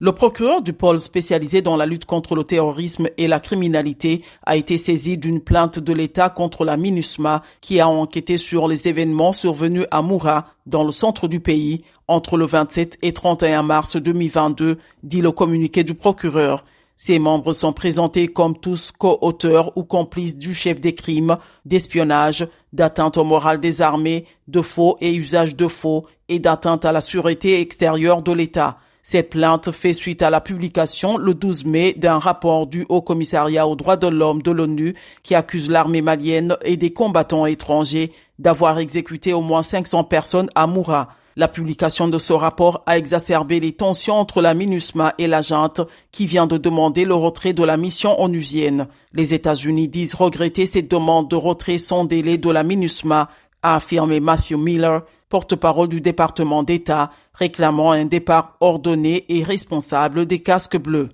Le procureur du pôle spécialisé dans la lutte contre le terrorisme et la criminalité a été saisi d'une plainte de l'État contre la MINUSMA qui a enquêté sur les événements survenus à Moura, dans le centre du pays, entre le 27 et 31 mars 2022, dit le communiqué du procureur. Ces membres sont présentés comme tous co-auteurs ou complices du chef des crimes, d'espionnage, d'atteinte au moral des armées, de faux et usage de faux et d'atteinte à la sûreté extérieure de l'État. Cette plainte fait suite à la publication le 12 mai d'un rapport du Haut Commissariat aux droits de l'homme de l'ONU qui accuse l'armée malienne et des combattants étrangers d'avoir exécuté au moins 500 personnes à Moura. La publication de ce rapport a exacerbé les tensions entre la MINUSMA et la junte qui vient de demander le retrait de la mission onusienne. Les États-Unis disent regretter cette demande de retrait sans délai de la MINUSMA a affirmé Matthew Miller, porte-parole du département d'État, réclamant un départ ordonné et responsable des casques bleus.